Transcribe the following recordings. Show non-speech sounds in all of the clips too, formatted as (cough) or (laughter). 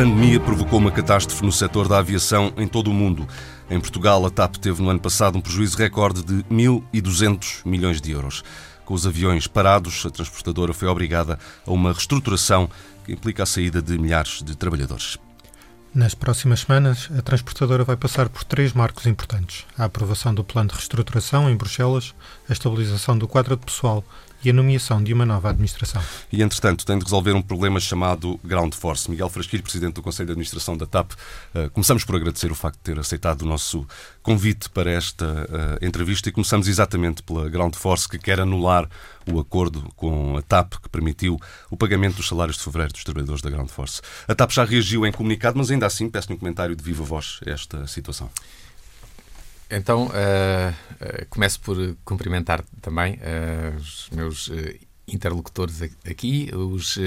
pandemia provocou uma catástrofe no setor da aviação em todo o mundo. Em Portugal, a TAP teve no ano passado um prejuízo recorde de 1.200 milhões de euros. Com os aviões parados, a transportadora foi obrigada a uma reestruturação que implica a saída de milhares de trabalhadores. Nas próximas semanas, a transportadora vai passar por três marcos importantes: a aprovação do plano de reestruturação em Bruxelas, a estabilização do quadro de pessoal e a nomeação de uma nova administração. E, entretanto, tem de resolver um problema chamado Ground Force. Miguel Frasquilho, Presidente do Conselho de Administração da TAP, eh, começamos por agradecer o facto de ter aceitado o nosso convite para esta uh, entrevista e começamos exatamente pela Ground Force, que quer anular o acordo com a TAP que permitiu o pagamento dos salários de fevereiro dos trabalhadores da Ground Force. A TAP já reagiu em comunicado, mas ainda assim peço-lhe um comentário de viva voz a esta situação. Então, uh, uh, começo por cumprimentar também uh, os meus interlocutores aqui, os,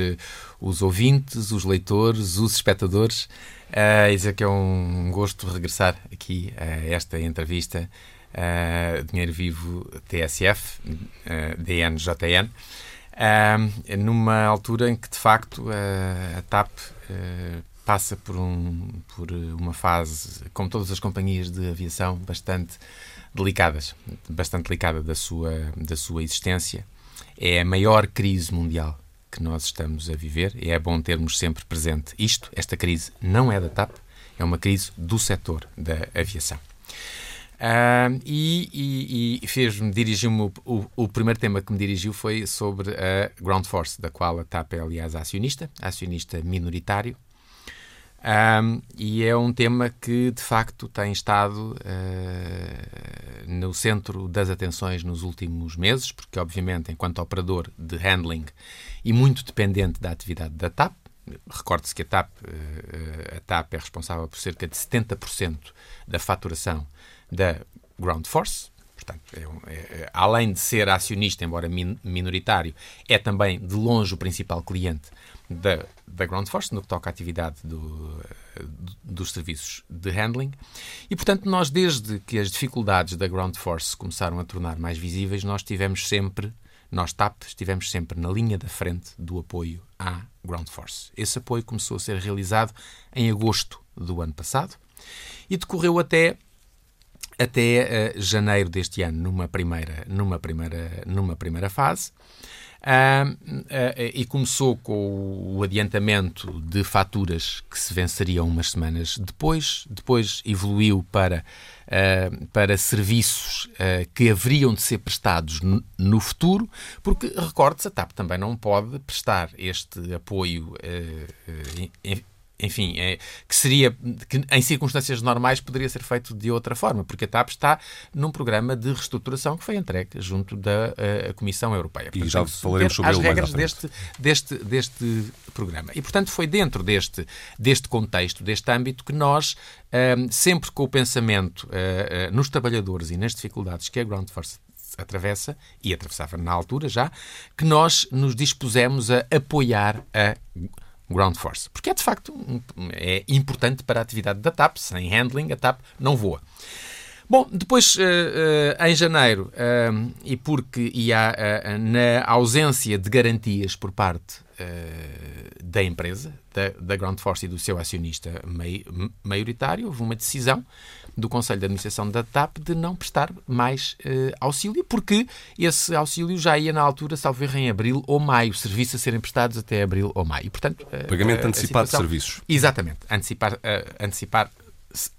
os ouvintes, os leitores, os espectadores. Uh, dizer que é um gosto regressar aqui a esta entrevista Dinheiro Vivo TSF, DNJN, numa altura em que, de facto, a TAP passa por, um, por uma fase, como todas as companhias de aviação, bastante delicadas, bastante delicada da sua, da sua existência. É a maior crise mundial que nós estamos a viver e é bom termos sempre presente isto. Esta crise não é da TAP, é uma crise do setor da aviação. Uh, e, e, e fez-me, dirigiu-me, o, o, primeiro tema que me dirigiu foi sobre a Ground Force, da qual a TAP é, aliás, acionista, acionista minoritário, um, e é um tema que, de facto, tem estado uh, no centro das atenções nos últimos meses, porque, obviamente, enquanto operador de handling e muito dependente da atividade da TAP, recorde-se que a TAP, uh, a TAP é responsável por cerca de 70% da faturação da Ground Force, Portanto, é, é, além de ser acionista, embora min, minoritário, é também de longe o principal cliente da, da Ground Force, no que toca à atividade do, dos serviços de handling. E, portanto, nós, desde que as dificuldades da Ground Force começaram a tornar mais visíveis, nós tivemos sempre, nós TAP, estivemos sempre na linha da frente do apoio à Ground Force. Esse apoio começou a ser realizado em agosto do ano passado e decorreu até até uh, janeiro deste ano, numa primeira, numa primeira, numa primeira fase. Uh, uh, e começou com o adiantamento de faturas que se venceriam umas semanas depois, depois evoluiu para, uh, para serviços que haveriam de ser prestados no, futuro, porque, recorde-se, a TAP também não pode prestar este apoio enfim, é, que seria, que em circunstâncias normais poderia ser feito de outra forma, porque a TAP está num programa de reestruturação que foi entregue junto da uh, Comissão Europeia. Portanto, e já falaremos sobre as regras deste, deste, deste programa. E, portanto, foi dentro deste, deste contexto, deste âmbito, que nós, uh, sempre com o pensamento uh, nos trabalhadores e nas dificuldades que a Ground Force atravessa, e atravessava na altura já, que nós nos dispusemos a apoiar a ground force. Porque é de facto é importante para a atividade da TAP. Sem handling, a TAP não voa. Bom, depois, uh, uh, em janeiro, uh, e porque e há, na ausência de garantias por parte da empresa, da, da Ground Force e do seu acionista maioritário, houve uma decisão do Conselho de Administração da TAP de não prestar mais uh, auxílio, porque esse auxílio já ia na altura, salvo erro, em abril ou maio, serviços a serem prestados até abril ou maio. E, portanto, uh, Pagamento antecipado de serviços. Exatamente, antecipar, antecipar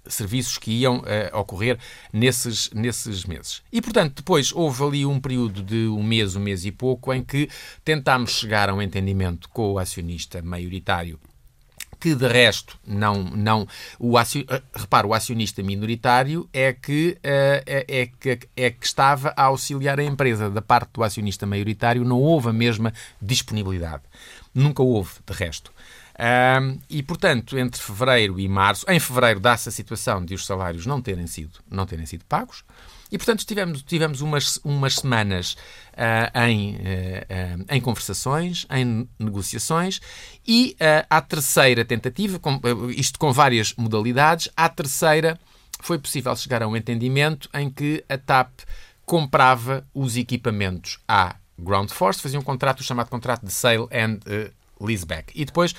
serviços que iam ocorrer nesses, nesses meses. E, portanto, depois houve ali um período de um mês, um mês e pouco, em que tentámos chegar a um entendimento com o acionista maioritário que de resto não não o acion, eh, repara o acionista minoritário é que uh, é, é, que é que estava a auxiliar a empresa. Da parte do acionista maioritário não houve a mesma disponibilidade. Nunca houve de resto um, e portanto entre fevereiro e março em fevereiro dá-se a situação de os salários não terem sido não terem sido pagos. E, portanto, tivemos, tivemos umas, umas semanas uh, em, uh, em conversações, em negociações, e uh, à terceira tentativa, com, isto com várias modalidades, à terceira foi possível chegar a um entendimento em que a TAP comprava os equipamentos à Ground Force, fazia um contrato chamado contrato de sale and leaseback, e depois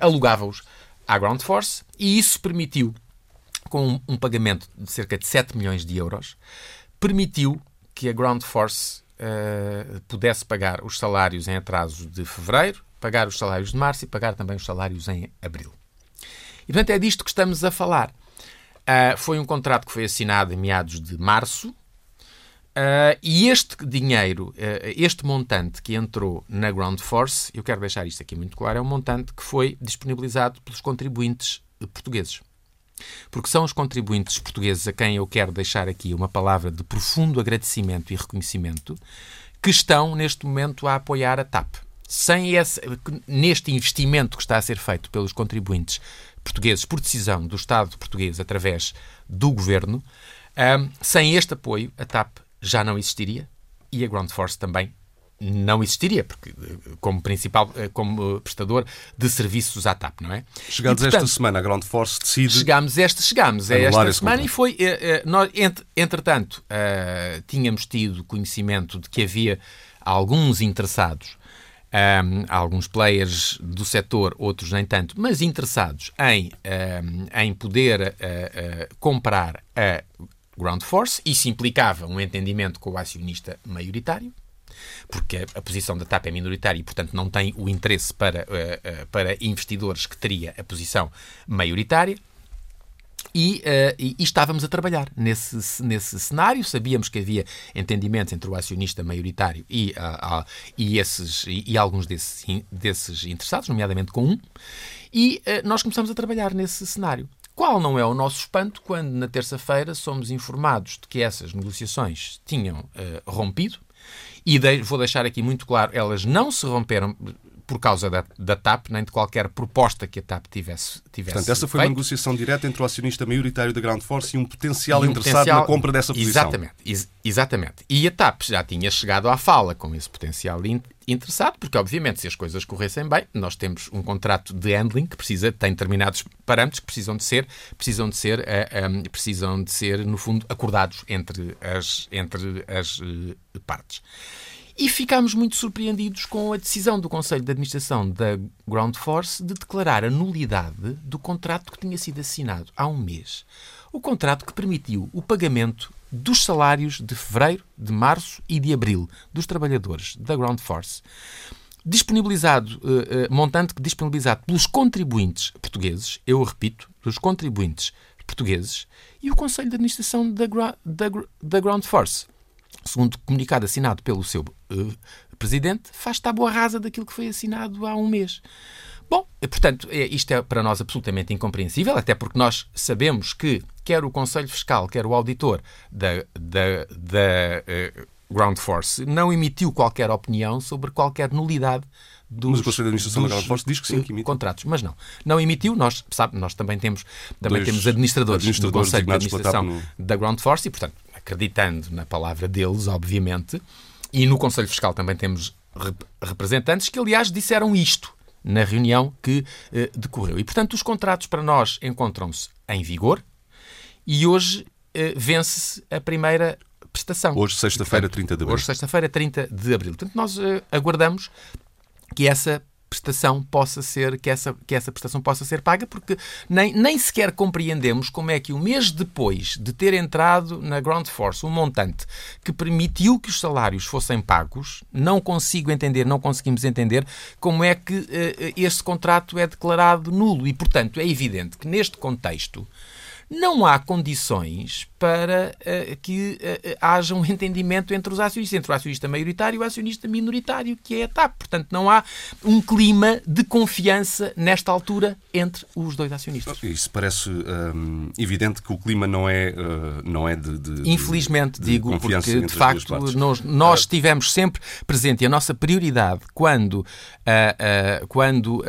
alugava-os à Ground Force e isso permitiu, com um pagamento de cerca de 7 milhões de euros, permitiu que a Ground Force uh, pudesse pagar os salários em atraso de fevereiro, pagar os salários de março e pagar também os salários em abril. E, portanto, é disto que estamos a falar. Uh, foi um contrato que foi assinado em meados de março, Uh, e este dinheiro, uh, este montante que entrou na Ground Force, eu quero deixar isto aqui muito claro, é um montante que foi disponibilizado pelos contribuintes portugueses. Porque são os contribuintes portugueses a quem eu quero deixar aqui uma palavra de profundo agradecimento e reconhecimento que estão neste momento a apoiar a TAP. Sem esse, neste investimento que está a ser feito pelos contribuintes portugueses por decisão do Estado português através do governo, um, sem este apoio, a TAP já não existiria e a Ground Force também não existiria, porque como principal, eh, como prestador de serviços à TAP, não é? Portanto, esta semana, a Ground Force decide. Chegámos, este, chegámos a esta semana e foi. Eh, eh, nós, entretanto, tínhamos tido conhecimento de que havia alguns interessados. Um, alguns players do setor, outros nem tanto, mas interessados em, um, em poder comprar a ground force. Isso implicava um entendimento com o acionista maioritário, porque a posição da TAP é minoritária e, portanto, não tem o interesse para, uh, para investidores que teria a posição maioritária. E, uh, e, e, estávamos a trabalhar nesse, nesse cenário. Sabíamos que havia entendimentos entre o acionista maioritário e, uh, uh, e, esses, e, e, alguns desses, desses interessados, nomeadamente com um, e nós começamos a trabalhar nesse cenário. Qual não é o nosso espanto quando, na terça-feira, somos informados de que essas negociações tinham uh, rompido? E de, vou deixar aqui muito claro, elas não se romperam por causa da, da TAP, nem de qualquer proposta que a TAP tivesse, tivesse Portanto, essa foi feito. uma negociação direta entre o acionista maioritário da Ground Force e um potencial e um interessado potencial... na compra dessa posição. Exatamente, ex exatamente. E a TAP já tinha chegado à fala com esse potencial in interessado, porque obviamente se as coisas corressem bem, nós temos um contrato de handling que precisa, tem determinados parâmetros que precisam de ser, precisam de ser, uh, eh, um, precisam de ser no fundo acordados entre as, entre as uh, partes. E ficámos muito surpreendidos com a decisão do Conselho de Administração da Ground Force de declarar a nulidade do contrato que tinha sido assinado há um mês. O contrato que permitiu o pagamento dos salários de fevereiro, de março e de abril dos trabalhadores da Ground Force. Disponibilizado, uh, uh, montante disponibilizado pelos contribuintes portugueses, eu repito, dos contribuintes portugueses, e o Conselho de Administração da, da, da Ground Force segundo comunicado assinado pelo seu uh, presidente, faz tábua rasa daquilo que foi assinado há um mês. Bom, portanto, é, isto é para nós absolutamente incompreensível, até porque nós sabemos que quer o Conselho Fiscal, quer o auditor da, da, da uh, Ground Force não emitiu qualquer opinião sobre qualquer nulidade dos, mas o Conselho de Administração da Ground Force diz que sim, que emite. Contratos, mas não. Não emitiu, nós, sabe, nós também temos, também temos administradores, administradores do Conselho de Administração no... da Ground Force e, portanto, acreditando na palavra deles, obviamente, e no Conselho Fiscal também temos rep representantes que, aliás, disseram isto na reunião que eh, decorreu. E, portanto, os contratos para nós encontram-se em vigor e hoje eh, vence-se a primeira prestação. Hoje, sexta-feira, 30 de abril. Hoje, sexta-feira, 30 de abril. Portanto, nós eh, aguardamos que essa prestação possa ser que essa, que essa prestação possa ser paga, porque nem, nem sequer compreendemos como é que um mês depois de ter entrado na Ground Force um montante que permitiu que os salários fossem pagos, não consigo entender, não conseguimos entender como é que uh, este contrato é declarado nulo. E, portanto, é evidente que neste contexto não há condições para uh, que uh, haja um entendimento entre os acionistas, entre o acionista maioritário e o acionista minoritário, que é a TAP. Portanto, não há um clima de confiança nesta altura entre os dois acionistas. Isso parece um, evidente que o clima não é, uh, não é de, de Infelizmente, de digo, porque de facto nós, nós estivemos sempre presente e a nossa prioridade quando, quando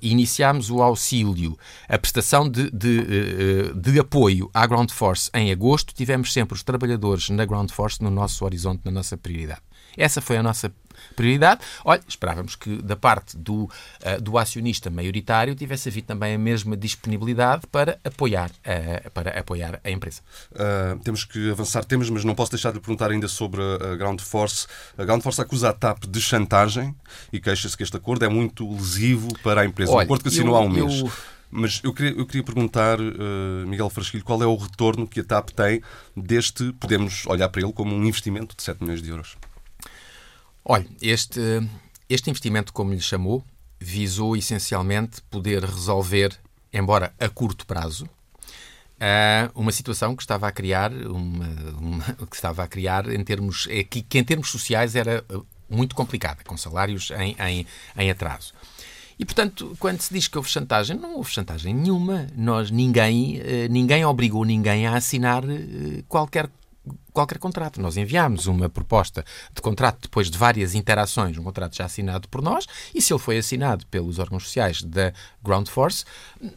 iniciámos o auxílio, a prestação de, de, de apoio à Ground Force em agosto, tivemos sempre os trabalhadores na Ground Force no nosso horizonte, na nossa prioridade. Essa foi a nossa prioridade. Olha, esperávamos que da parte do, uh, do acionista maioritário tivesse havido também a mesma disponibilidade para apoiar, uh, para apoiar a empresa. Uh, temos que avançar temas, mas não posso deixar de perguntar ainda sobre a Ground Force. A Ground Force acusa a TAP de chantagem e queixa-se que este acordo é muito lesivo para a empresa. Olha, um acordo que assinou há um mês. Eu Mas eu queria, eu queria perguntar, uh, Miguel Frasquilho, qual é o retorno que a TAP tem deste, podemos olhar para ele como um investimento de 7 milhões de euros? Olha, este, este investimento, como lhe chamou, visou essencialmente poder resolver, embora a curto prazo, uh, uma situação que estava a criar uma, uma, (laughs) que estava a criar em termos é, que, que, em termos sociais era eh, muito complicada, com salários em, em, em atraso. E, portanto, quando se diz que houve chantagem, não houve chantagem nenhuma. Nós, ninguém, eh, ninguém obrigou ninguém a assinar qualquer qualquer contrato. Nós enviámos uma proposta de contrato depois de várias interações, um contrato já assinado por nós, e se ele foi assinado pelos órgãos sociais da Ground Force,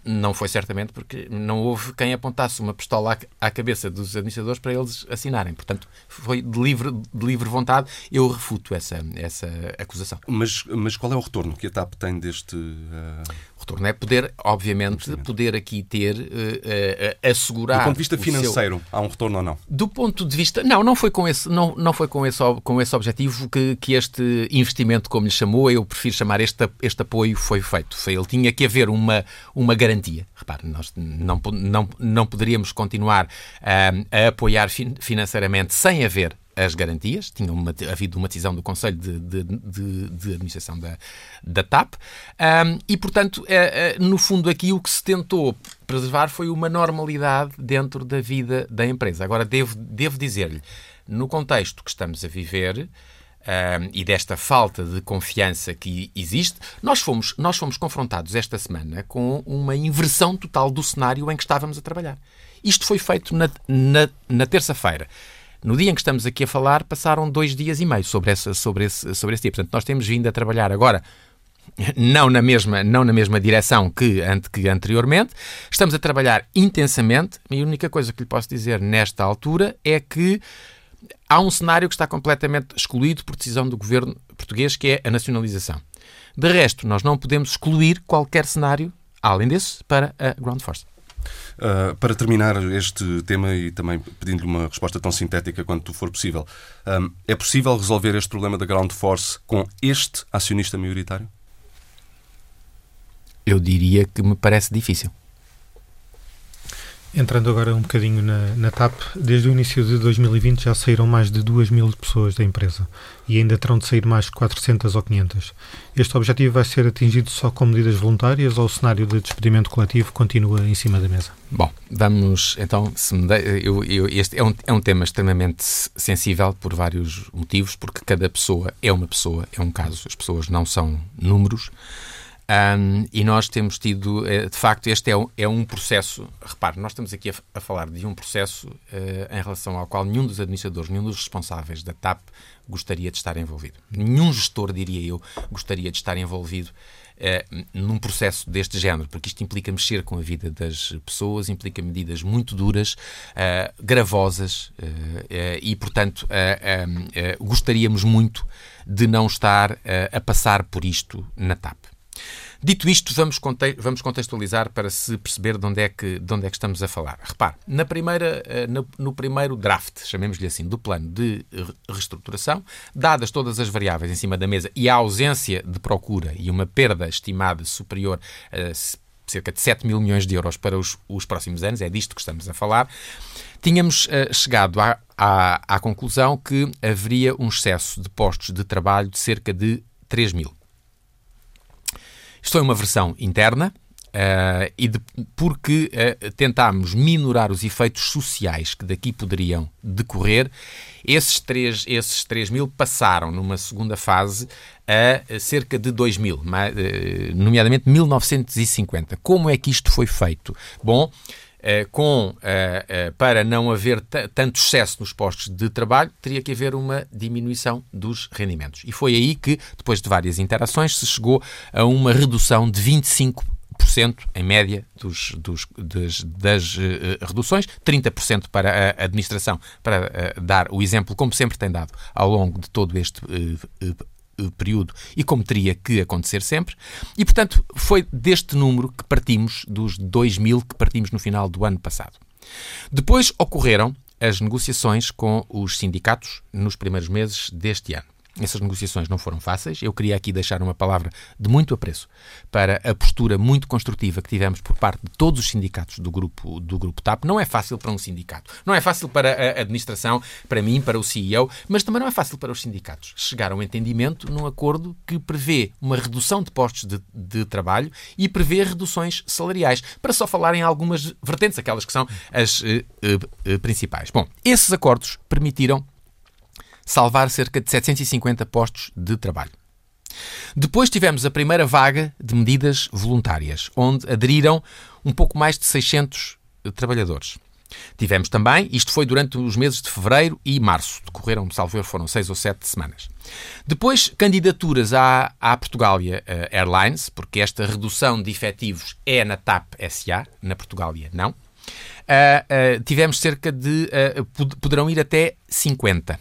não foi certamente porque não houve quem apontasse uma pistola à, cabeça dos administradores para eles assinarem. Portanto, foi de livre, de livre vontade. Eu refuto essa, essa acusação. Mas, mas qual é o retorno que a TAP tem deste. Uh... O retorno é poder, obviamente, poder aqui ter, uh, uh, assegurar. Do ponto de vista financeiro, seu... há um retorno ou não? Do ponto de vista. Não, não foi com esse, não, não foi com esse, com esse objetivo que, que este investimento, como lhe chamou, eu prefiro chamar este, este apoio, foi feito. Foi, ele tinha que haver uma, uma garantia. Repare, nós não, não, não poderíamos continuar a apoiar financeiramente sem haver as garantias, tinha uma, havido uma decisão do Conselho de, de, de, de Administração da, da TAP, e, portanto, é, é, no fundo, aqui o que se tentou preservar foi uma normalidade dentro da vida da empresa. Agora, devo, devo dizer-lhe, no contexto que estamos a viver, um, e desta falta de confiança que existe, nós fomos, nós fomos confrontados esta semana com uma inversão total do cenário em que estávamos a trabalhar. Isto foi feito na, na, na terça-feira. No dia em que estamos aqui a falar, passaram dois dias e meio sobre, essa, sobre, esse, sobre esse dia. Portanto, nós temos vindo a trabalhar agora não na mesma, não na mesma direção que, que anteriormente. Estamos a trabalhar intensamente e a única coisa que lhe posso dizer nesta altura é que há um cenário que está completamente excluído por decisão do governo português, que é a nacionalização. De resto, nós não podemos excluir qualquer cenário, além desse, para a Ground Force. Uh, para terminar este tema e também pedindo-lhe uma resposta tão sintética quanto for possível, um, é possível resolver este problema da Ground Force com este acionista maioritário? Eu diria que me parece difícil. Entrando agora um bocadinho na, na, TAP, desde o início de 2020 já saíram mais de 2 mil pessoas da empresa e ainda terão de sair mais de 400 ou 500. Este objetivo vai ser atingido só com medidas voluntárias ou o cenário de despedimento coletivo continua em cima da mesa? Bom, vamos então, de, eu, eu, este é um, é um tema extremamente sensível por vários motivos, porque cada pessoa é uma pessoa, é um caso, as pessoas não são números. Um, e nós temos tido, eh, de facto, este é um, é um processo. Repare, nós estamos aqui a, a falar de um processo uh, em relação ao qual nenhum dos administradores, nenhum dos responsáveis da TAP gostaria de estar envolvido. Nenhum gestor, diria eu, gostaria de estar envolvido uh, num processo deste género, porque isto implica mexer com a vida das pessoas, implica medidas muito duras, uh, gravosas, e, portanto, gostaríamos muito de não estar a passar por isto na TAP. Dito isto, vamos, vamos contextualizar para se perceber de onde, é que, de onde é que estamos a falar. Repare, na primeira, eh, no, primeiro draft, chamemos-lhe assim, do plano de reestruturação, dadas todas as variáveis em cima da mesa e a ausência de procura e uma perda estimada superior a cerca de 7 mil milhões de euros para os, os próximos anos, é disto que estamos a falar, tínhamos uh, chegado à, à, à conclusão que haveria um excesso de postos de trabalho de cerca de 3 mil. Isto foi uma versão interna, Uh, e de, porque uh, tentámos minorar os efeitos sociais que daqui poderiam decorrer, esses 3, esses 3 mil passaram numa segunda fase a cerca de 2 mil, uh, nomeadamente 1950. Como é que isto foi feito? Bom, eh, com, eh, eh, para não haver tanto excesso nos postos de trabalho, teria que haver uma diminuição dos rendimentos. E foi aí que, depois de várias interações, se chegou a uma redução de 25 em média dos, dos, das, das uh, reduções, 30% para a administração, para uh, dar o exemplo, como sempre tem dado ao longo de todo este uh, eh, período e como teria que acontecer sempre. E, portanto, foi deste número que partimos, dos 2 mil que partimos no final do ano passado. Depois ocorreram as negociações com os sindicatos nos primeiros meses deste ano. Essas negociações não foram fáceis. Eu queria aqui deixar uma palavra de muito apreço para a postura muito construtiva que tivemos por parte de todos os sindicatos do grupo, do grupo TAP. Não é fácil para um sindicato, não é fácil para a administração, para mim, para o CEO, mas também não é fácil para os sindicatos. Chegar a um entendimento num acordo que prevê uma redução de postos de, de trabalho e prevê reduções salariais, para só falar em algumas vertentes, aquelas que são as uh, uh, principais. Bom, esses acordos permitiram salvar cerca de 750 postos de trabalho. Depois tivemos a primeira vaga de medidas voluntárias, onde aderiram um pouco mais de 600 trabalhadores. Tivemos também, isto foi durante os meses de fevereiro e março, decorreram, salvo erro, foram seis ou sete semanas. Depois, candidaturas à, à Portugália uh, Airlines, porque esta redução de efetivos é na TAP SA, na Portugália não. Uh, uh, tivemos cerca de. poderão ir até 50.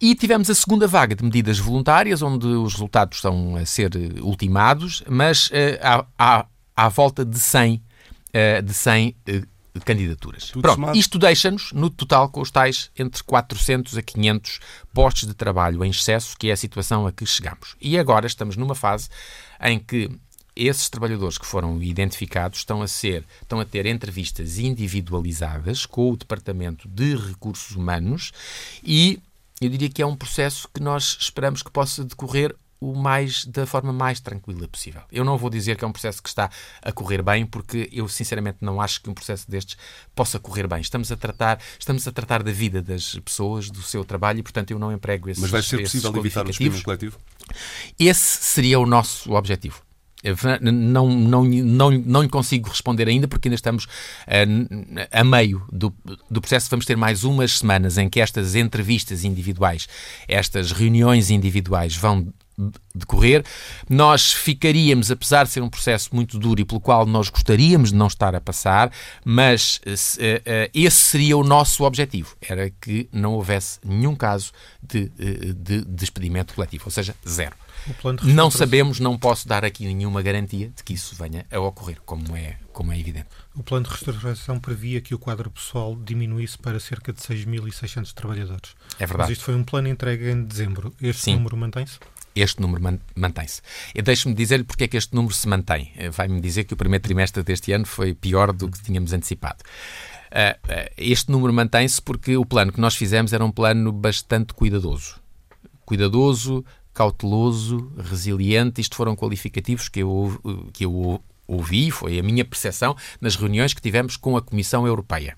E tivemos a segunda vaga de medidas voluntárias, onde os resultados estão a ser ultimados, mas uh, há, há, há volta de 100, uh, de 100 uh, candidaturas. Tudo Pronto, somado. isto deixa-nos, no total, com os tais entre 400 a 500 postos de trabalho em excesso, que é a situação a que chegamos. E agora estamos numa fase em que esses trabalhadores que foram identificados estão a ser, estão a ter entrevistas individualizadas com o Departamento de Recursos Humanos e eu diria que é um processo que nós esperamos que possa decorrer o mais da forma mais tranquila possível. Eu não vou dizer que é um processo que está a correr bem, porque eu sinceramente não acho que um processo destes possa correr bem. Estamos a tratar, estamos a tratar da vida das pessoas, do seu trabalho e, portanto, eu não emprego esses Mas vai ser possível evitar o despedimento coletivo? Esse seria o nosso objetivo. Não, não, não, não lhe consigo responder ainda porque ainda estamos uh, a meio do, do processo. Vamos ter mais umas semanas em que estas entrevistas individuais, estas reuniões individuais vão decorrer. Nós ficaríamos, apesar de ser um processo muito duro e pelo qual nós gostaríamos de não estar a passar, mas uh, uh, esse seria o nosso objetivo, era que não houvesse nenhum caso de, de despedimento coletivo, ou seja, zero não sabemos, não posso dar aqui nenhuma garantia de que isso venha a ocorrer, como é, como é evidente. O plano de restauração previa que o quadro pessoal diminuísse para cerca de 6.600 trabalhadores. É verdade. Mas isto foi um plano entregue em dezembro. Este Sim. número mantém-se? Este número mantém-se. Deixe-me dizer-lhe porque é que este número se mantém. Eh, vai-me dizer que o primeiro trimestre deste ano foi pior do que tínhamos antecipado. Eh, eh, este número mantém-se porque o plano que nós fizemos era um plano bastante cuidadoso. Cuidadoso, cauteloso, resiliente. Isto foram qualificativos que eu, que eu ouvi, foi a minha percepção nas reuniões que tivemos com a Comissão Europeia.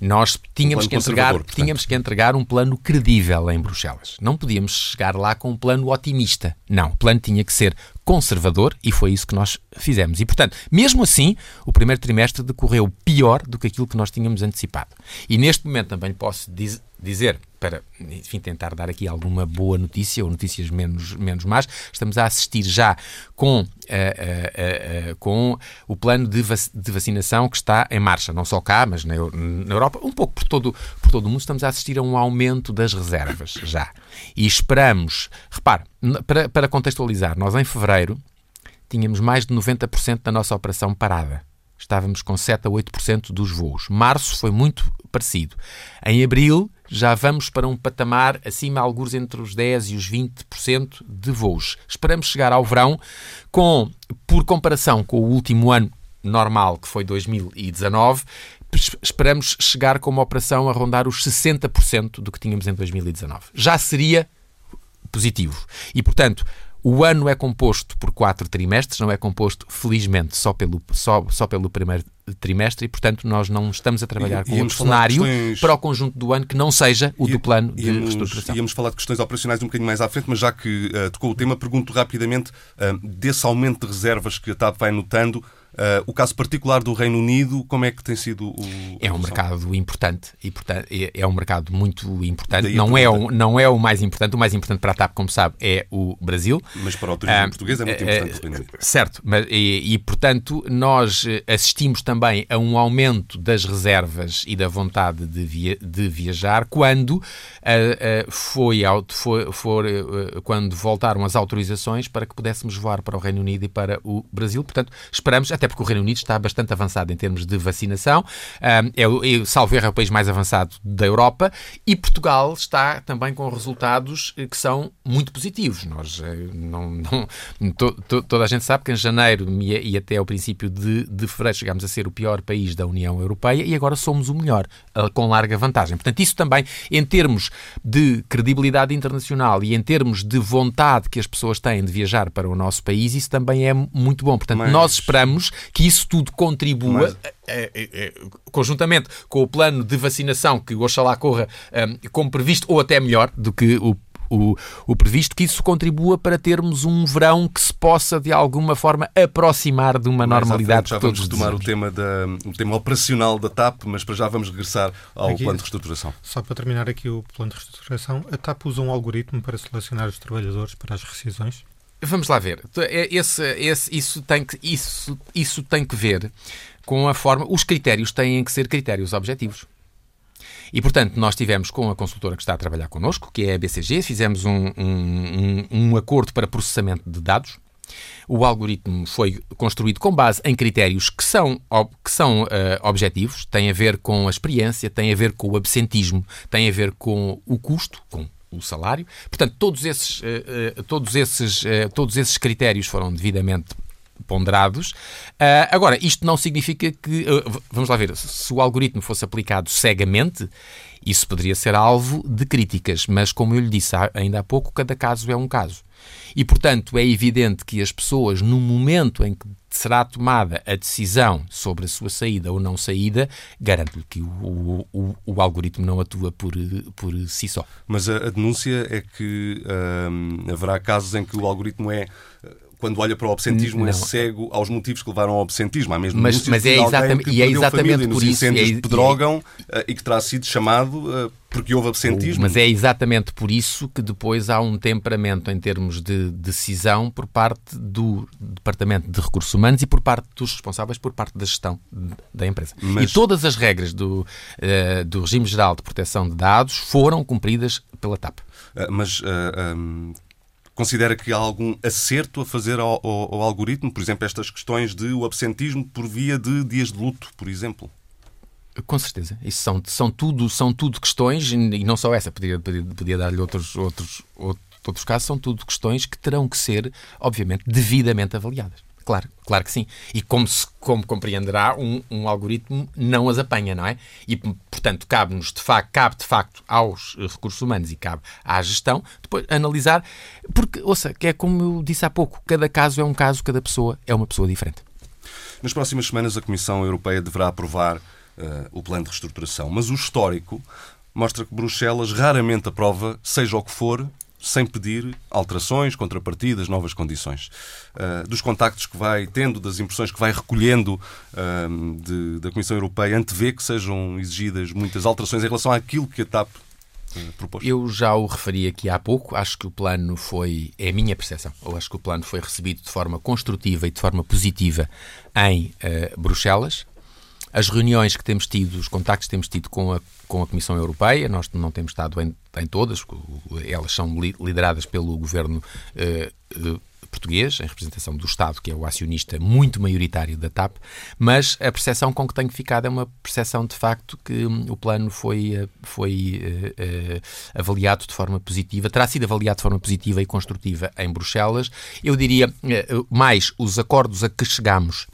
Nós tínhamos, um que entregar, tínhamos que entregar um plano credível em Bruxelas. Não podíamos chegar lá com um plano otimista. Não, o plano tinha que ser conservador e foi isso que nós fizemos. E, portanto, mesmo assim, o primeiro trimestre decorreu pior do que aquilo que nós tínhamos antecipado. E neste momento também posso dizer dizer, para enfim, tentar dar aqui alguma boa notícia ou notícias menos, menos más, estamos a assistir já com, uh, uh, uh, com o plano de, vac de, vacinação que está em marcha, não só cá, mas na, na, Europa, um pouco por todo, por todo o mundo, estamos a assistir a um aumento das reservas já. E esperamos, repare, para, para contextualizar, nós em fevereiro tínhamos mais de 90% da nossa operação parada estávamos com 7 a 8% dos voos. Março foi muito parecido. Em abril já vamos para um patamar acima, alguns entre os 10 e os 20% de voos. Esperamos chegar ao verão com, por comparação com o último ano normal, que foi 2019, esperamos chegar com uma operação a rondar os 60% do que tínhamos em 2019. Já seria positivo. E, portanto, o ano é composto por quatro trimestres, não é composto, felizmente, só pelo, só, só pelo primeiro trimestre e, portanto, nós não estamos a trabalhar com um cenário questões... para o conjunto do ano que não seja o do plano de íamos, reestruturação. Íamos falar de questões operacionais um bocadinho mais à frente, mas já que uh, tocou o tema, pergunto rapidamente uh, desse aumento de reservas que a TAP vai notando, Uh, o caso particular do Reino Unido, como é que tem sido o. É um mercado importante e portanto, é, é um mercado muito importante. Não é, o, não é o mais importante. O mais importante para a TAP, como sabe, é o Brasil. Mas para o turismo uh, português é muito importante. Uh, certo, mas, e, e, portanto nós assistimos também a um aumento das reservas e da vontade de, via, de viajar quando, uh, foi, foi, for, quando voltaram as autorizações para que pudéssemos voar para o Reino Unido e para o Brasil. Portanto, esperamos, até porque o Reino Unido está bastante avançado em termos de vacinação, é, é, salvo erro, é o país mais avançado da Europa e Portugal está também com resultados que são muito positivos. Nós, não, não to, to, toda a gente sabe que em janeiro e, até ao princípio de, de fevereiro chegámos a ser o pior país da União Europeia e agora somos o melhor, com larga vantagem. Portanto, isso também, em termos de credibilidade internacional e em termos de vontade que as pessoas têm de viajar para o nosso país, isso também é muito bom. Portanto, Mas... nós esperamos que isso tudo contribua. Mas... É, é, é, conjuntamente com o plano de vacinação que oxalá corra um, como previsto ou até melhor do que o o, o previsto, que isso contribua para termos um verão que se possa, de alguma forma, aproximar de uma Mais normalidade já vamos retomar o tema, da, o tema operacional da TAP, mas para já vamos regressar ao aqui, plano de reestruturação. Só para terminar aqui o plano de reestruturação, a TAP usa um algoritmo para selecionar os trabalhadores para as rescisões? Vamos lá ver. É, esse, esse, isso, tem que, isso, isso tem que ver com a forma. Os critérios têm que ser critérios objetivos. E, portanto, nós tivemos com a consultora que está a trabalhar connosco, que é a BCG, fizemos um, um, um acordo para processamento de dados. O algoritmo foi construído com base em critérios que são, que são uh, objetivos, têm a ver com a experiência, têm a ver com o absentismo, têm a ver com o custo, com o salário. Portanto, todos esses, uh, uh, todos esses, todos esses critérios foram devidamente ponderados. Agora, isto não significa que. Vamos lá ver, se o algoritmo fosse aplicado cegamente, isso poderia ser alvo de críticas, mas como eu lhe disse ainda há pouco, cada caso é um caso. E, portanto, é evidente que as pessoas, no momento em que será tomada a decisão sobre a sua saída ou não saída, garanto-lhe que o, o, o, algoritmo não atua por, por si só. Mas a, a denúncia é que hum, haverá casos em que o algoritmo é quando olha para o absentismo, é não. é cego aos motivos que levaram ao absentismo. Há mesmo mas, mas é exatamente, e é exatamente por isso. É, pedrogam é, e que terá sido chamado uh, porque houve absentismo. Mas é exatamente por isso que depois há um temperamento em termos de decisão por parte do Departamento de Recursos Humanos e por parte dos responsáveis por parte da gestão da empresa. Mas... E todas as regras do, uh, do regime geral de proteção de dados foram cumpridas pela TAP. Mas uh, um, Considera que há algum acerto a fazer ao, ao, ao algoritmo? Por exemplo, estas questões de o absentismo por via de dias de luto, por exemplo? Com certeza. Isso são, são, tudo, são tudo questões, e não só essa, podia, podia, podia dar-lhe outros, outros, outros casos, são tudo questões que terão que ser, obviamente, devidamente avaliadas. Claro, claro que sim. E como, se, como compreenderá, um, um algoritmo não as apanha, não é? E, portanto, cabe-nos, de facto, cabe de facto aos recursos humanos e cabe à gestão depois analisar, porque, ouça, que é como eu disse há pouco, cada caso é um caso, cada pessoa é uma pessoa diferente. Nas próximas semanas, a Comissão Europeia deverá aprovar uh, o plano de reestruturação, mas o histórico mostra que Bruxelas raramente aprova, seja o que for, sem pedir alterações, contrapartidas, novas condições. Uh, dos contactos que vai tendo, das impressões que vai recolhendo uh, de, da Comissão Europeia, antevê que sejam exigidas muitas alterações em relação àquilo que a TAP uh, propôs? Eu já o referi aqui há pouco. Acho que o plano foi, é a minha percepção, eu acho que o plano foi recebido de forma construtiva e de forma positiva em Bruxelas. As reuniões que temos tido, os contactos que temos tido com a, com a Comissão Europeia, nós não temos estado em, em todas, elas são lideradas pelo governo eh, português, em representação do Estado, que é o acionista muito maioritário da TAP, mas a percepção com que tenho ficado é uma percepção de facto que hum, o plano foi, eh, foi uh, uh, avaliado de forma positiva, terá sido avaliado de forma positiva e construtiva em Bruxelas. Eu diria uh, mais os acordos a que chegamos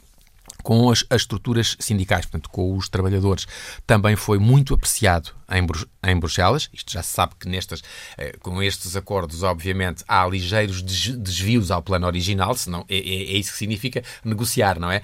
com as, as, estruturas sindicais, portanto, com os trabalhadores, também foi muito apreciado em, em Bruxelas. Isto já se sabe que nestas, eh, com estes acordos, obviamente, há ligeiros desvios ao plano original, senão é, é, é isso que significa negociar, não é?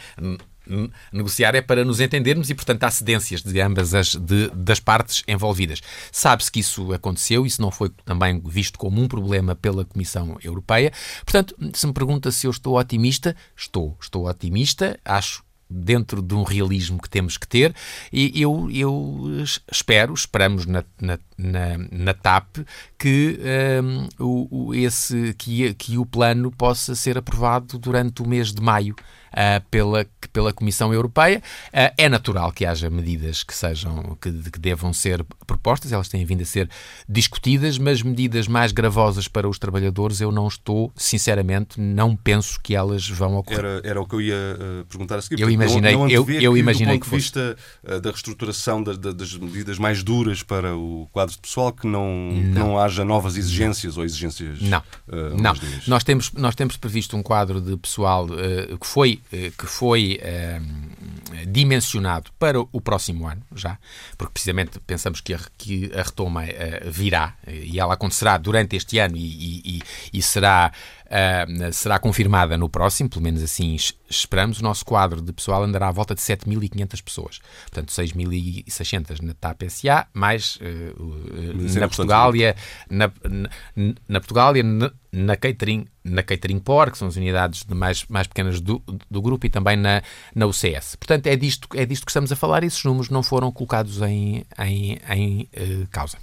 Negociar é para nos entendermos e, portanto, há cedências de ambas as de, das partes envolvidas. Sabe-se que isso aconteceu, isso não foi também visto como um problema pela Comissão Europeia. Portanto, se me pergunta se eu estou otimista, estou. Estou otimista, acho dentro de um realismo que temos que ter e eu, eu espero, esperamos na, na, na, na TAP que, um, o, esse, que, que o plano possa ser aprovado durante o mês de maio pela, pela Comissão Europeia. Uh, é natural que haja medidas que sejam que, que, devam ser propostas, elas têm vindo a ser discutidas, mas medidas mais gravosas para os trabalhadores eu não estou, sinceramente, não penso que elas vão ocorrer. Era, era o que eu ia uh, perguntar a seguir. Eu imaginei, não, não eu, eu que, imaginei do ponto de vista da reestruturação da, da, das medidas mais duras para o quadro de pessoal, que não, não. Que não haja novas exigências ou exigências. Não, não. Nós temos, nós temos previsto um quadro de pessoal que foi que foi eh, dimensionado para o próximo ano, já, porque precisamente pensamos que a, que a retoma eh, virá e ela acontecerá durante este ano e, e, e será Uh, será confirmada no próximo, pelo menos assim esperamos. O nosso quadro de pessoal andará à volta de 7.500 pessoas. Portanto, 6.600 na TAP SA, mais uh, uh, na, Portugália, na, na, na Portugália, na, na Catering, na Catering Por, que são as unidades de mais, mais pequenas do, do grupo, e também na, na UCS. Portanto, é disto, é disto que estamos a falar e esses números não foram colocados em, em, em causa.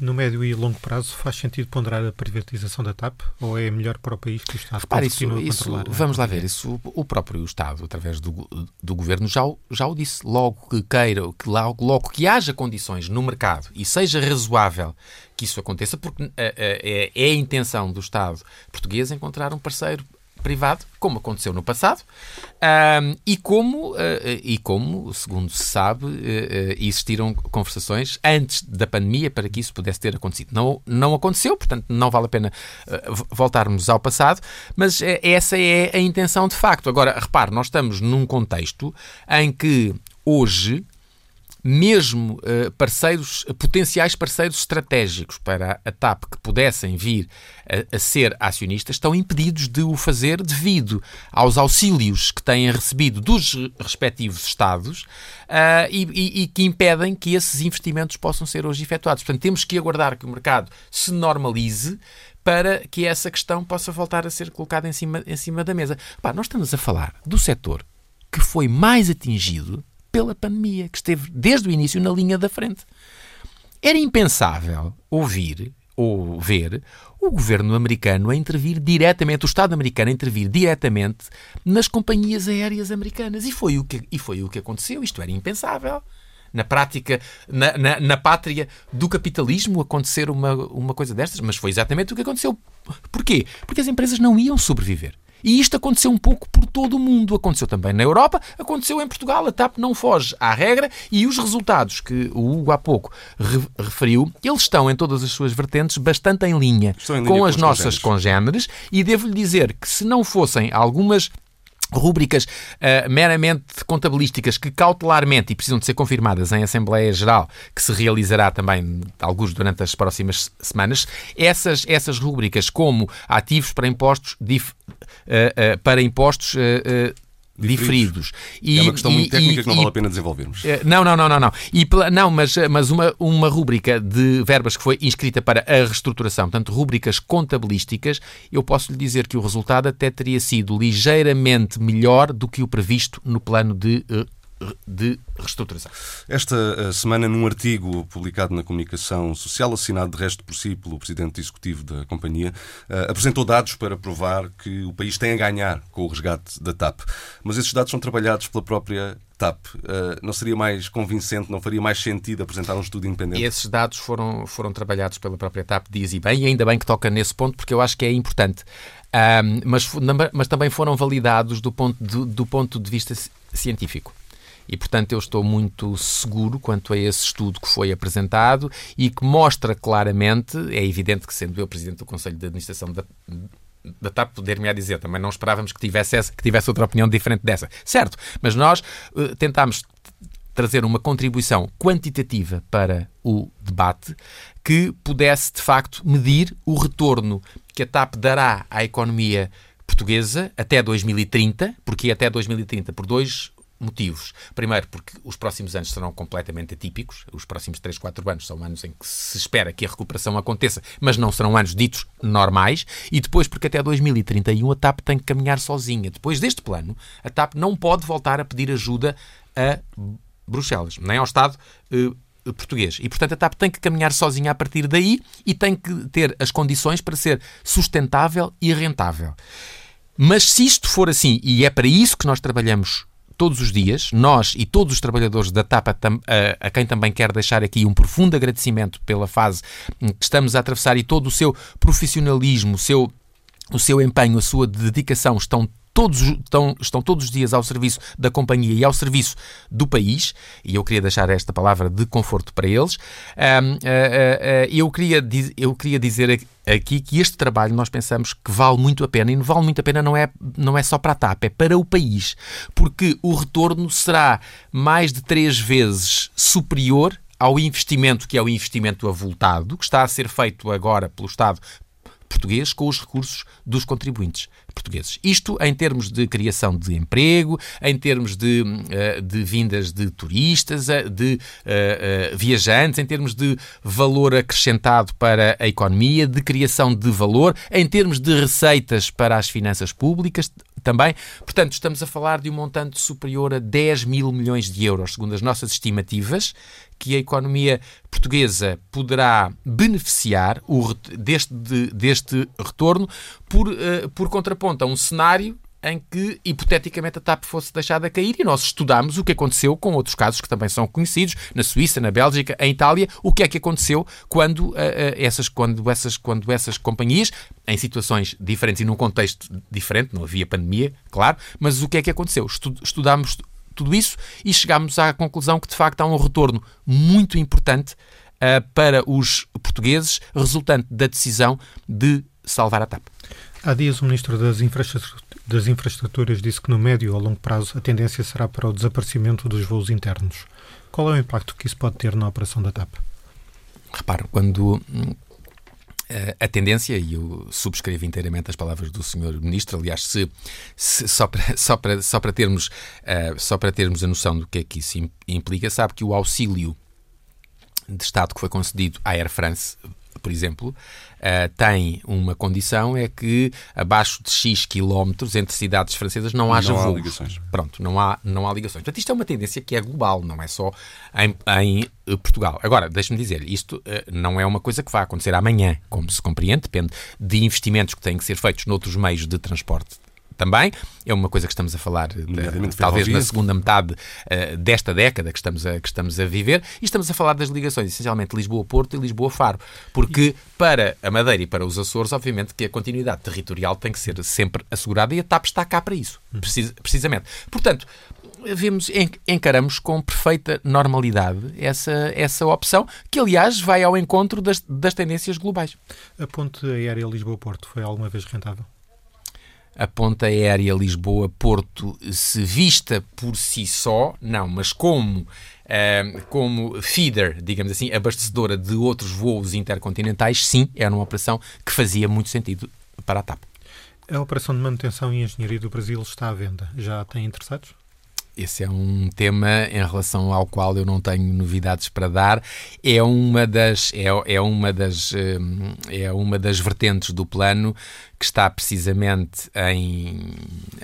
No médio e longo prazo faz sentido ponderar a privatização da TAP ou é melhor para o país que o Estado Repare, isso, isso Vamos lá ver, isso o próprio Estado, através do, do Governo, já, já o disse. Logo que queira, que logo, logo que haja condições no mercado e seja razoável que isso aconteça, porque é, é, é a intenção do Estado português encontrar um parceiro privado, como aconteceu no passado, e, como, uh, e como, segundo se sabe, uh, existiram conversações antes da pandemia para que isso pudesse ter acontecido. Não, não aconteceu, portanto, não vale a pena uh, voltarmos ao passado, mas essa é a intenção de facto. Agora, repare, nós estamos num contexto em que hoje mesmo uh, parceiros, potenciais parceiros estratégicos para a TAP que pudessem vir a, a, ser acionistas estão impedidos de o fazer devido aos auxílios que têm recebido dos respectivos Estados uh, e, e, e, que impedem que esses investimentos possam ser hoje efetuados. Portanto, temos que aguardar que o mercado se normalize para que essa questão possa voltar a ser colocada em cima, em cima da mesa. Pá, nós estamos a falar do setor que foi mais atingido pela pandemia, que esteve desde o início na linha da frente. Era impensável ouvir ou ver o governo americano a intervir diretamente, o Estado americano a intervir diretamente nas companhias aéreas americanas. E foi o que, e foi o que aconteceu. Isto era impensável. Na prática, na, na, na pátria do capitalismo, acontecer uma, uma coisa destas, mas foi exatamente o que aconteceu. Porquê? Porque as empresas não iam sobreviver. E isto aconteceu um pouco por todo o mundo. Aconteceu também na Europa, aconteceu em Portugal. A TAP não foge à regra e os resultados que o Hugo há pouco referiu, eles estão em todas as suas vertentes bastante em linha, em linha com, com, as nossas congêneres. E devo-lhe dizer que se não fossem algumas Rúbricas uh, meramente contabilísticas que cautelarmente e precisam de ser confirmadas em Assembleia Geral, que se realizará também, alguns durante as próximas semanas, essas, essas rúbricas como ativos para impostos, dif, uh, uh, para impostos diferidos. E, é uma questão e, muito técnica e, que não vale a pena desenvolvermos. Eh, não, não, não, não, não. E, não mas, mas uma, uma rúbrica de verbas que foi inscrita para a reestruturação, portanto, rúbricas contabilísticas, eu posso lhe dizer que o resultado até teria sido ligeiramente melhor do que o previsto no plano de uh, de reestruturação. Esta eh, semana, num artigo publicado na comunicação social, assinado de resto por si pelo presidente executivo da companhia, eh, apresentou dados para provar que o país tem a ganhar com o resgate da TAP. Mas esses dados são trabalhados pela própria TAP. Eh, não seria mais convincente, não faria mais sentido apresentar um estudo independente? Esses dados foram, foram trabalhados pela própria TAP, diz e bem, e ainda bem que toca nesse ponto, porque eu acho que é importante. Um, mas, mas também foram validados do ponto de, do ponto de vista científico. E, portanto, eu estou muito seguro quanto a esse estudo que foi apresentado e que mostra claramente, é evidente que, sendo eu Presidente do Conselho de Administração da, da TAP poder-me a dizer, também não esperávamos que tivesse, essa, que tivesse outra opinião diferente dessa. Certo, mas nós uh, tentámos trazer uma contribuição quantitativa para o debate que pudesse, de facto, medir o retorno que a TAP dará à economia portuguesa até 2030, porque até 2030, por dois motivos. Primeiro, porque os próximos anos serão completamente atípicos. Os próximos 3, 4 anos são anos em que se espera que a recuperação aconteça, mas não serão anos ditos normais. E depois, porque até 2031 a TAP tem que caminhar sozinha. Depois deste plano, a TAP não pode voltar a pedir ajuda a Bruxelas, nem ao Estado. Eh, português. E, portanto, a TAP tem que caminhar sozinha a partir daí e tem que ter as condições para ser sustentável e rentável. Mas se isto for assim, e é para isso que nós trabalhamos todos os dias, nós e todos os trabalhadores da TAP, a, a, quem também quero deixar aqui um profundo agradecimento pela fase que estamos a atravessar e todo o seu profissionalismo, o seu, o seu empenho, a sua dedicação estão todos, estão, estão todos os dias ao serviço da companhia e ao serviço do país, e eu queria deixar esta palavra de conforto para eles. Uh, uh, uh, eu, queria, eu queria dizer aqui que este trabalho nós pensamos que vale muito a pena, e vale muito a pena não é, não é só para a TAP, é para o país, porque o retorno será mais de três vezes superior ao investimento que é o investimento avultado, que está a ser feito agora pelo Estado português com os recursos dos contribuintes portugueses. Isto em termos de criação de emprego, em termos de, eh, de vindas de turistas, eh, de uh, viajantes, em termos de valor acrescentado para a economia, de criação de valor, em termos de receitas para as finanças públicas também. Portanto, estamos a falar de um montante superior a 10 mil milhões de euros, segundo as nossas estimativas, que a economia portuguesa poderá beneficiar o, deste, de, deste retorno por, uh, por contraponto a um cenário em que, hipoteticamente, a TAP fosse deixada cair e nós estudámos o que aconteceu com outros casos que também são conhecidos, na Suíça, na Bélgica, em Itália, o que é que aconteceu quando, uh, uh, essas, quando, essas, quando essas companhias, em situações diferentes e num contexto diferente, não havia pandemia, claro, mas o que é que aconteceu? Estudámos tudo isso e chegámos à conclusão que de facto há um retorno muito importante uh, para os portugueses resultante da decisão de salvar a TAP. Há dias o Ministro das Infraestruturas, das Infraestruturas disse que no médio ou longo prazo a tendência será para o desaparecimento dos voos internos. Qual é o impacto que isso pode ter na operação da TAP? Repare, quando eh, a tendência, e eu subscrevo inteiramente as palavras do Sr. Ministro, aliás, se, se, só, para, (laughs) só, para, só, para termos, uh, só para termos a noção do que é que isso implica, sabe que o auxílio de Estado que foi concedido à Air France por exemplo, uh, tem uma condição, é que abaixo de X quilómetros entre cidades francesas não haja não voos. Há ligações. Pronto, não há, não há ligações. Portanto, isto é uma tendência que é global, não é só em, em eh, Portugal. Agora, deixe-me dizer, isto uh, não é uma coisa que vai acontecer amanhã, como se compreende, depende de investimentos que têm que ser feitos noutros meios de transporte também. É uma coisa que estamos a falar, de, talvez na segunda metade uh, desta década que estamos, a, que estamos a viver, e estamos a falar das ligações, essencialmente Lisboa-Porto e Lisboa-Faro. Porque para a Madeira e para os Açores, obviamente que a continuidade territorial tem que ser sempre assegurada e a TAP está cá para isso, uhum. precis, precisamente. Portanto, vemos, encaramos com perfeita normalidade essa, essa opção, que aliás vai ao encontro das, das tendências globais. A ponte aérea Lisboa-Porto foi alguma vez rentável? A ponta aérea Lisboa-Porto se vista por si só, não, mas como, uh, como feeder, digamos assim, abastecedora de outros voos intercontinentais, sim, era uma operação que fazia muito sentido para a TAP. A operação de manutenção e engenharia do Brasil está à venda. Já tem interessados? esse é um tema em relação ao qual eu não tenho novidades para dar. É uma das, é, é uma das, eh, é uma das vertentes do plano que está precisamente em,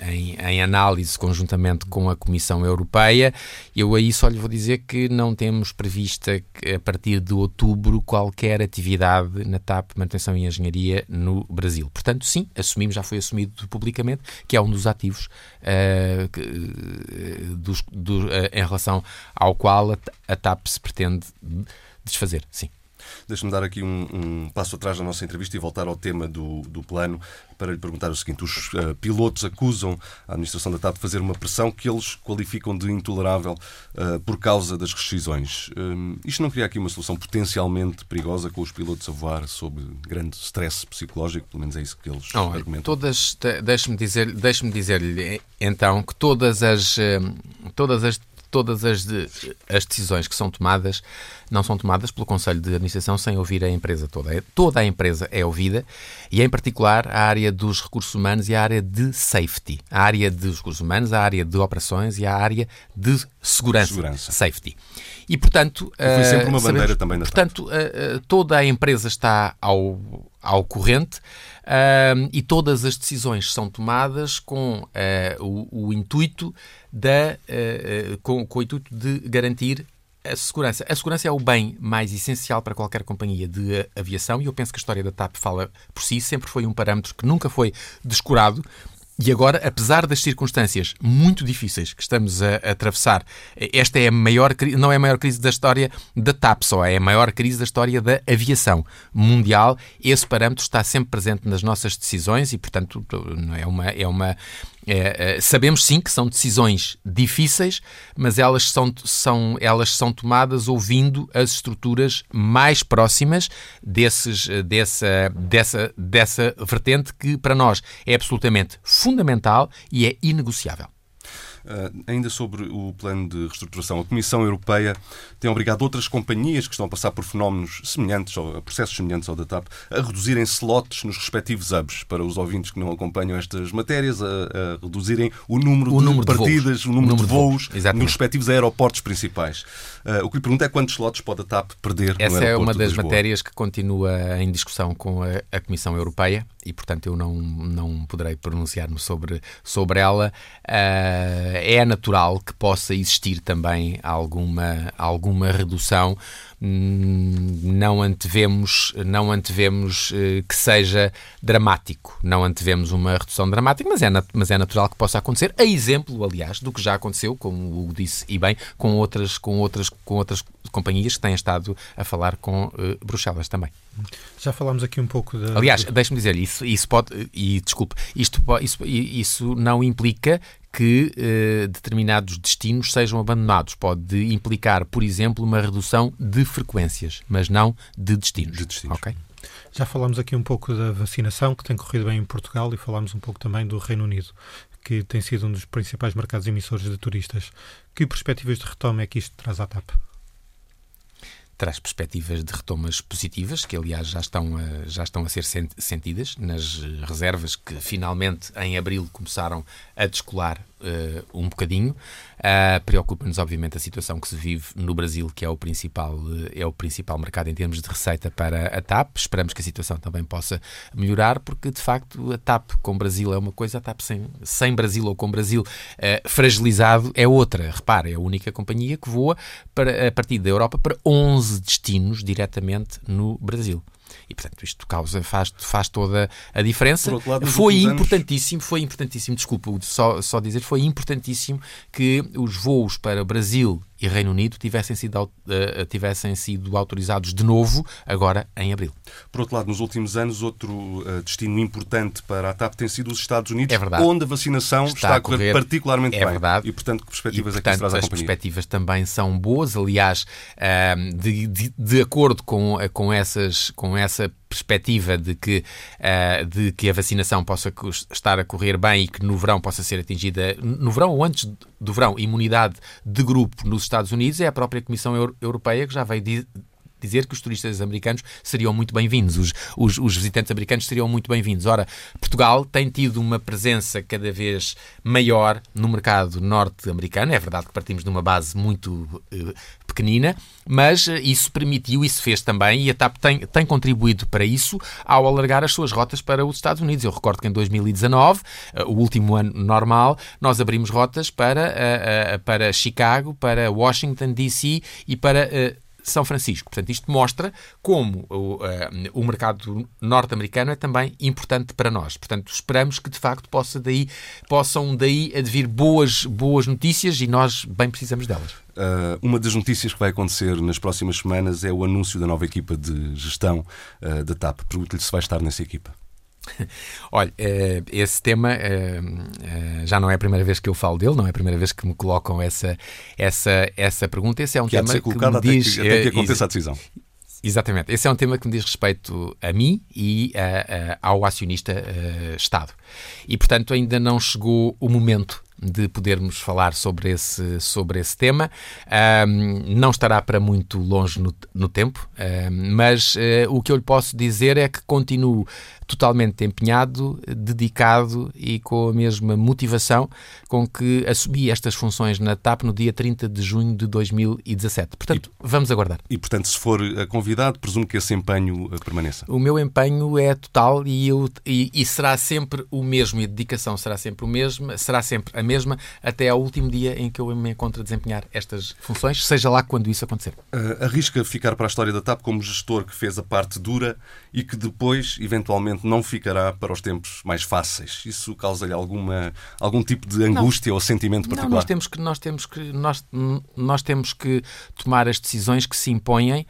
em, em, análise conjuntamente com a Comissão Europeia. Eu aí só lhe vou dizer que não temos prevista a partir de outubro qualquer atividade na TAP Manutenção e Engenharia no Brasil. Portanto, sim, assumimos, já foi assumido publicamente, que é um dos ativos uh, que, uh, dos, do, uh, em relação ao qual a, a TAP se pretende desfazer, sim. Deixe-me dar aqui um, um, passo atrás na nossa entrevista e voltar ao tema do, do plano para lhe perguntar o seguinte: os uh, pilotos acusam a administração da TAP de fazer uma pressão que eles qualificam de intolerável uh, por causa das rescisões. Uh, isto não cria aqui uma solução potencialmente perigosa com os pilotos a voar sob grande stress psicológico? Pelo menos é isso que eles não, argumentam. Todas, deixe-me dizer, deixe dizer-lhe então que todas as, todas as todas as, de, as decisões que são tomadas não são tomadas pelo Conselho de Administração sem ouvir a empresa toda. Toda a empresa é ouvida e, em particular, a área dos recursos humanos e a área de safety. A área dos recursos humanos, a área de operações e a área de segurança. segurança. Safety. E, portanto... foi sempre uma bandeira sabemos, também da Portanto, toda a empresa está ao, ao corrente uh, e todas as decisões são tomadas com uh, o, o, intuito da, uh, com, com o intuito de garantir a segurança. A segurança é o bem mais essencial para qualquer companhia de aviação e eu penso que a história da TAP fala por si, sempre foi um parâmetro que nunca foi descurado e agora, apesar das circunstâncias muito difíceis que estamos a, atravessar, esta é a maior não é a maior crise da história da TAP só, é a maior crise da história da aviação mundial. Esse parâmetro está sempre presente nas nossas decisões e, portanto, é uma, é uma, é, é, sabemos sim que são decisões difíceis, mas elas são, são, elas são tomadas ouvindo as estruturas mais próximas desses, dessa, dessa, dessa vertente que para nós é absolutamente fundamental e é inegociável. Uh, ainda sobre o plano de reestruturação, a Comissão Europeia tem obrigado outras companhias que estão a passar por fenómenos semelhantes, ou processos semelhantes ao da TAP, a reduzirem slots nos respectivos hubs, para os ouvintes que não acompanham estas matérias, a, a reduzirem o número o de número partidas, de o, número o número de voos, de voos nos respectivos aeroportos principais. Uh, o que lhe pergunto é quantos slots pode a TAP perder Essa é uma das matérias que continua em discussão com a, a Comissão Europeia e, portanto, eu não, não poderei pronunciar-me sobre, sobre ela. Uh, é natural que possa existir também alguma, alguma redução. Hum, não antevemos, não antevemos uh, que seja dramático, não antevemos uma redução dramática, mas é, mas é natural que possa acontecer. A exemplo, aliás, do que já aconteceu, como o disse e bem, com outras, com outras, com outras companhias que têm estado a falar com uh, Bruxelas também. Já falámos aqui um pouco da. Aliás, deixe-me dizer, isso, isso pode. E desculpe, isto, isso, isso não implica que uh, determinados destinos sejam abandonados. Pode implicar, por exemplo, uma redução de frequências, mas não de destinos. De destinos. Okay? Já falámos aqui um pouco da vacinação que tem corrido bem em Portugal e falámos um pouco também do Reino Unido, que tem sido um dos principais mercados emissores de turistas. Que perspectivas de retoma é que isto traz à TAP? traz perspectivas de retomas positivas, que aliás já estão a, já estão a ser sentidas nas reservas que finalmente em abril começaram a descolar uh, um bocadinho. Uh, Preocupa-nos, obviamente, a situação que se vive no Brasil, que é o, principal, eh, é o principal mercado em termos de receita para a TAP. Esperamos que a situação também possa melhorar, porque de facto a TAP com Brasil é uma coisa, a TAP sem, sem Brasil ou com Brasil uh, fragilizado é outra. Repare, é a única companhia que voa para, a partir da Europa para 11 destinos diretamente no Brasil. E, portanto, isto causa, faz, faz toda a diferença. Lado, foi importantíssimo, anos... foi importantíssimo, desculpa, só, só dizer, foi importantíssimo que os voos para Brasil e Reino Unido tivessem sido, uh, tivessem sido autorizados de novo agora em abril. Por outro lado, nos últimos anos, outro uh, destino importante para a TAP tem sido os Estados Unidos, é verdade. onde a vacinação está, está a correr, particularmente é bem. Verdade. E, portanto, que perspectivas e, portanto, é que traz as perspectivas também são boas, aliás, uh, de, de, de, acordo com, com, essas, com essa perspectiva de que, uh, de que a vacinação possa estar a correr bem e que no verão possa ser atingida, no verão ou antes do verão, imunidade de grupo nos Estados Unidos, é a própria Comissão Europeia que já veio dizer que os turistas americanos seriam muito bem-vindos, os, os, os, visitantes americanos seriam muito bem-vindos. Ora, Portugal tem tido uma presença cada vez maior no mercado norte-americano. É verdade que partimos de uma base muito uh, pequenina, mas uh, isso permitiu, isso fez também, e a TAP tem, tem contribuído para isso ao alargar as suas rotas para os Estados Unidos. Eu recordo que em 2019, uh, o último ano normal, nós abrimos rotas para, para Chicago, para Washington, D.C. e para são Francisco. Portanto, isto mostra como o, uh, o mercado norte-americano é também importante para nós. Portanto, esperamos que de facto possa daí, possam daí advir boas, boas notícias e nós bem precisamos delas. Uh, uma das notícias que vai acontecer nas próximas semanas é o anúncio da nova equipa de gestão uh, da TAP. Pergunto-lhe se vai estar nessa equipa. (laughs) Olha, eh, esse tema eh, eh, já não é a primeira vez que eu falo dele, não é a primeira vez que me colocam essa, essa, essa pergunta. Esse é um que tema que me diz... Até que, até que aconteça a decisão. Exatamente. Esse é um tema que me diz respeito a mim e a, a, ao acionista uh, Estado. E, portanto, ainda não chegou o momento de podermos falar sobre esse, sobre esse tema. Um, não estará para muito longe no, no tempo, um, mas uh, o que eu lhe posso dizer é que continuo totalmente empenhado, dedicado e com a mesma motivação com que assumi estas funções na TAP no dia 30 de junho de 2017. Portanto, e, vamos aguardar. E, portanto, se for convidado, presumo que esse empenho eh, permaneça. O meu empenho é total e, eu, e, e será sempre o mesmo, e a dedicação será sempre o mesmo, será sempre a mesma, até ao último dia em que eu me encontro a desempenhar estas funções, seja lá quando isso acontecer. Uh, arrisca ficar para a história da TAP como gestor que fez a parte dura e que depois, eventualmente, não ficará para os tempos mais fáceis. Isso causa-lhe alguma algum tipo de angústia não. ou sentimento particular? Não, nós temos que nós temos que nós, nós temos que tomar as decisões que se impõem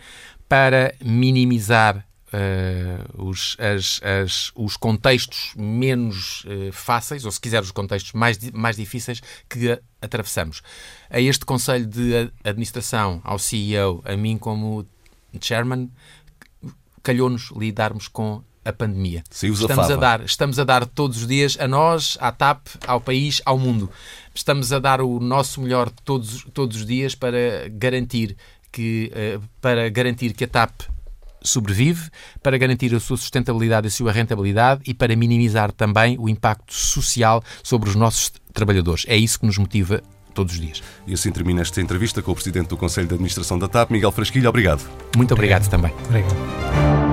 para minimizar Uh, os, as, as, os contextos menos uh, fáceis, ou se quiser, os contextos mais, mais difíceis que a, atravessamos. A este Conselho de Administração, ao CEO, a mim como Chairman, calhou-nos lidarmos com a pandemia. estamos a dar, estamos a dar todos os dias a nós, à TAP, ao país, ao mundo. Estamos a dar o nosso melhor todos, todos os dias para garantir que uh, para garantir que a TAP sobrevive, para garantir a sua sustentabilidade e a sua rentabilidade e para minimizar também o impacto social sobre os nossos trabalhadores. É isso que nos motiva todos os dias. E assim termina esta entrevista com o Presidente do Conselho de Administração da TAP, Miguel Frasquilho. Obrigado. Muito obrigado, obrigado. também. Obrigado.